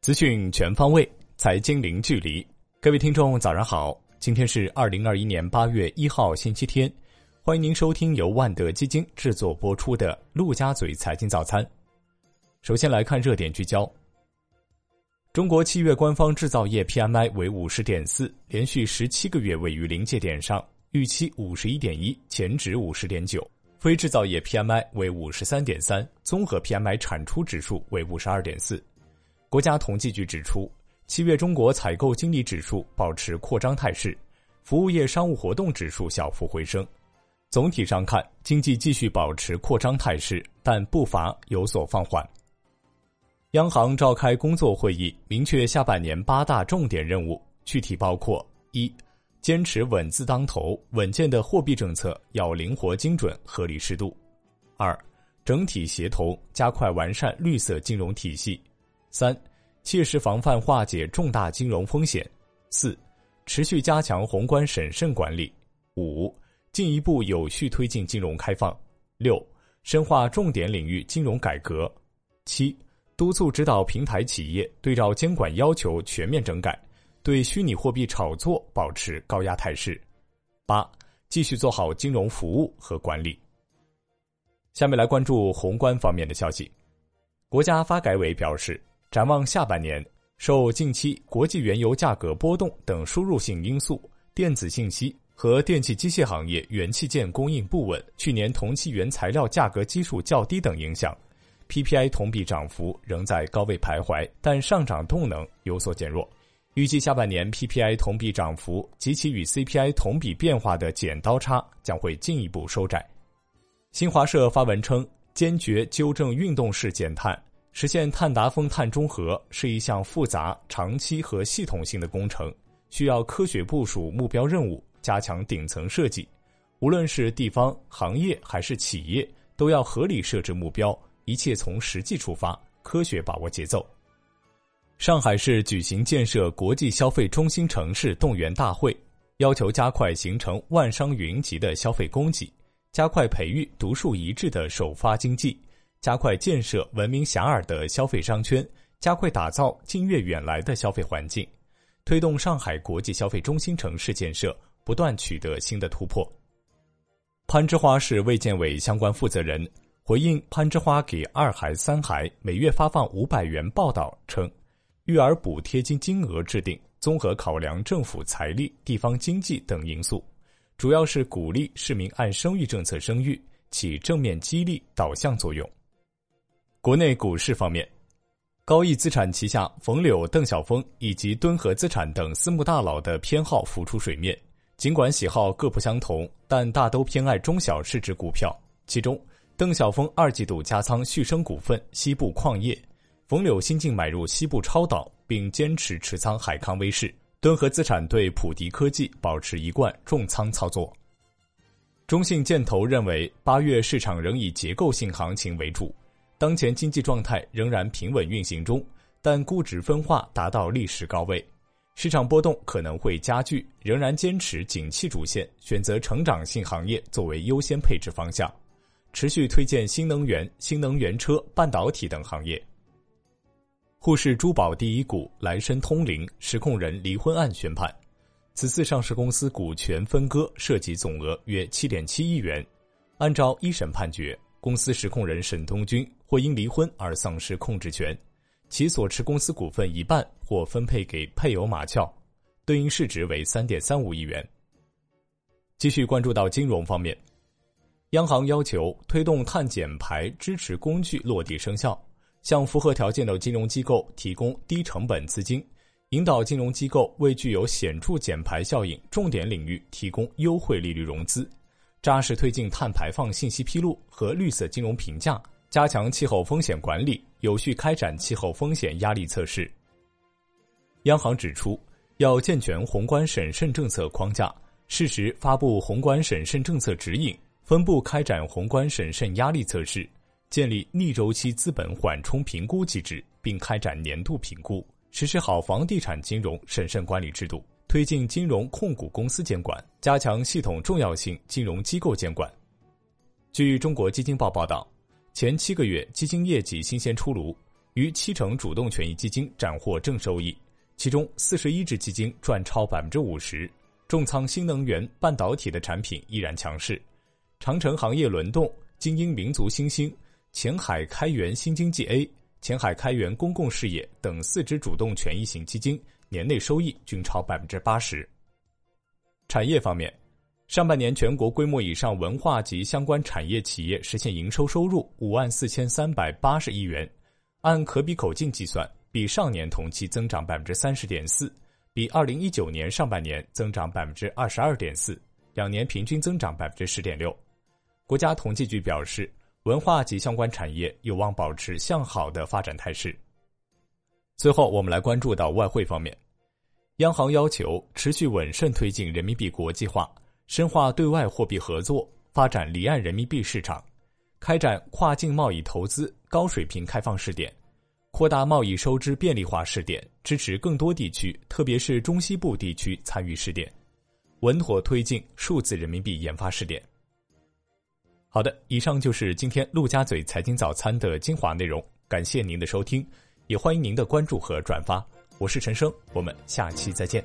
资讯全方位，财经零距离。各位听众，早上好！今天是二零二一年八月一号，星期天。欢迎您收听由万德基金制作播出的《陆家嘴财经早餐》。首先来看热点聚焦：中国七月官方制造业 PMI 为五十点四，连续十七个月位于临界点上，预期五十一点一，前值五十点九。非制造业 PMI 为五十三点三，综合 PMI 产出指数为五十二点四。国家统计局指出，七月中国采购经理指数保持扩张态势，服务业商务活动指数小幅回升。总体上看，经济继续保持扩张态势，但步伐有所放缓。央行召开工作会议，明确下半年八大重点任务，具体包括：一、坚持稳字当头，稳健的货币政策要灵活精准、合理适度；二、整体协同，加快完善绿色金融体系。三、切实防范化解重大金融风险；四、持续加强宏观审慎管理；五、进一步有序推进金融开放；六、深化重点领域金融改革；七、督促指导平台企业对照监管要求全面整改，对虚拟货币炒作保持高压态势；八、继续做好金融服务和管理。下面来关注宏观方面的消息，国家发改委表示。展望下半年，受近期国际原油价格波动等输入性因素，电子信息和电气机械行业元器件供应不稳，去年同期原材料价格基数较低等影响，PPI 同比涨幅仍在高位徘徊，但上涨动能有所减弱。预计下半年 PPI 同比涨幅及其与 CPI 同比变化的剪刀差将会进一步收窄。新华社发文称，坚决纠正运动式减碳。实现碳达峰、碳中和是一项复杂、长期和系统性的工程，需要科学部署目标任务，加强顶层设计。无论是地方、行业还是企业，都要合理设置目标，一切从实际出发，科学把握节奏。上海市举行建设国际消费中心城市动员大会，要求加快形成万商云集的消费供给，加快培育独树一帜的首发经济。加快建设闻名遐迩的消费商圈，加快打造近月远来的消费环境，推动上海国际消费中心城市建设不断取得新的突破。攀枝花市卫健委相关负责人回应攀枝花给二孩、三孩每月发放五百元报道称，育儿补贴金金额制定综合考量政府财力、地方经济等因素，主要是鼓励市民按生育政策生育，起正面激励导向作用。国内股市方面，高毅资产旗下冯柳、邓小峰以及敦和资产等私募大佬的偏好浮出水面。尽管喜好各不相同，但大都偏爱中小市值股票。其中，邓小峰二季度加仓旭升股份、西部矿业；冯柳新进买入西部超导，并坚持持仓海康威视。敦和资产对普迪科技保持一贯重仓操作。中信建投认为，八月市场仍以结构性行情为主。当前经济状态仍然平稳运行中，但估值分化达到历史高位，市场波动可能会加剧。仍然坚持景气主线，选择成长性行业作为优先配置方向，持续推荐新能源、新能源车、半导体等行业。沪市珠宝第一股莱申通灵实控人离婚案宣判，此次上市公司股权分割涉及总额约七点七亿元，按照一审判决。公司实控人沈东军或因离婚而丧失控制权，其所持公司股份一半或分配给配偶马俏，对应市值为三点三五亿元。继续关注到金融方面，央行要求推动碳减排支持工具落地生效，向符合条件的金融机构提供低成本资金，引导金融机构为具有显著减排效应重点领域提供优惠利率融资。扎实推进碳排放信息披露和绿色金融评价，加强气候风险管理，有序开展气候风险压力测试。央行指出，要健全宏观审慎政策框架，适时发布宏观审慎政策指引，分步开展宏观审慎压力测试，建立逆周期资本缓冲评估机制，并开展年度评估，实施好房地产金融审慎管理制度。推进金融控股公司监管，加强系统重要性金融机构监管。据中国基金报报道，前七个月基金业绩新鲜出炉，逾七成主动权益基金斩获正收益，其中四十一只基金赚超百分之五十。重仓新能源、半导体的产品依然强势，长城行业轮动、精英民族新兴、前海开源新经济 A、前海开源公共事业等四只主动权益型基金年内收益均超百分之八十。产业方面，上半年全国规模以上文化及相关产业企业实现营收收入五万四千三百八十亿元，按可比口径计算，比上年同期增长百分之三十点四。比二零一九年上半年增长百分之二十二点四，两年平均增长百分之十点六。国家统计局表示，文化及相关产业有望保持向好的发展态势。最后，我们来关注到外汇方面，央行要求持续稳慎推进人民币国际化，深化对外货币合作，发展离岸人民币市场，开展跨境贸易投资高水平开放试点。扩大贸易收支便利化试点，支持更多地区，特别是中西部地区参与试点，稳妥推进数字人民币研发试点。好的，以上就是今天陆家嘴财经早餐的精华内容，感谢您的收听，也欢迎您的关注和转发。我是陈生，我们下期再见。